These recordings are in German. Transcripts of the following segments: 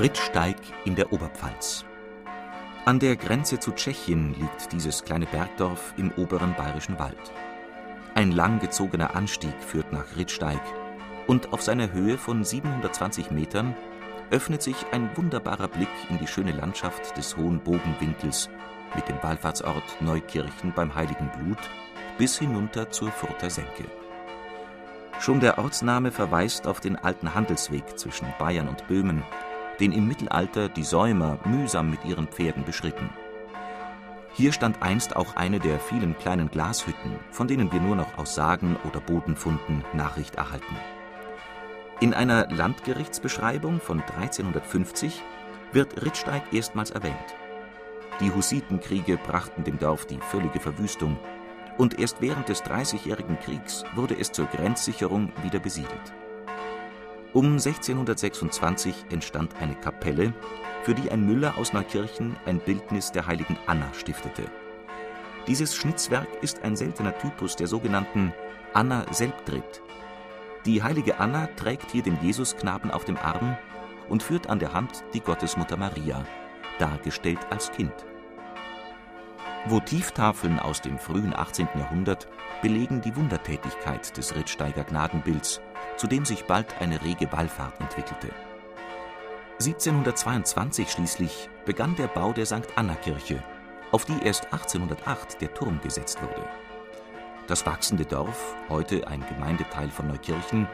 Rittsteig in der Oberpfalz. An der Grenze zu Tschechien liegt dieses kleine Bergdorf im oberen bayerischen Wald. Ein langgezogener Anstieg führt nach Rittsteig und auf seiner Höhe von 720 Metern öffnet sich ein wunderbarer Blick in die schöne Landschaft des hohen Bogenwinkels mit dem Wallfahrtsort Neukirchen beim Heiligen Blut bis hinunter zur Furter Senke. Schon der Ortsname verweist auf den alten Handelsweg zwischen Bayern und Böhmen, den im Mittelalter die Säumer mühsam mit ihren Pferden beschritten. Hier stand einst auch eine der vielen kleinen Glashütten, von denen wir nur noch aus Sagen oder Bodenfunden Nachricht erhalten. In einer Landgerichtsbeschreibung von 1350 wird Rittsteig erstmals erwähnt. Die Hussitenkriege brachten dem Dorf die völlige Verwüstung und erst während des Dreißigjährigen Kriegs wurde es zur Grenzsicherung wieder besiedelt. Um 1626 entstand eine Kapelle, für die ein Müller aus Neukirchen ein Bildnis der heiligen Anna stiftete. Dieses Schnitzwerk ist ein seltener Typus der sogenannten Anna Selbdritt. Die heilige Anna trägt hier den Jesusknaben auf dem Arm und führt an der Hand die Gottesmutter Maria, dargestellt als Kind. Votivtafeln aus dem frühen 18. Jahrhundert belegen die Wundertätigkeit des Rittsteiger Gnadenbilds zu dem sich bald eine rege Wallfahrt entwickelte. 1722 schließlich begann der Bau der St. Anna-Kirche, auf die erst 1808 der Turm gesetzt wurde. Das wachsende Dorf, heute ein Gemeindeteil von Neukirchen,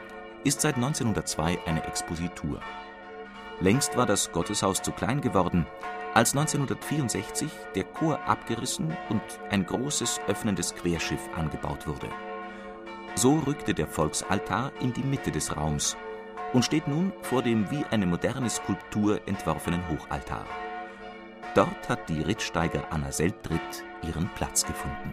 ist seit 1902 eine Expositur. Längst war das Gotteshaus zu klein geworden, als 1964 der Chor abgerissen und ein großes öffnendes Querschiff angebaut wurde. So rückte der Volksaltar in die Mitte des Raums und steht nun vor dem wie eine moderne Skulptur entworfenen Hochaltar. Dort hat die Rittsteiger Anna Selbdritt ihren Platz gefunden.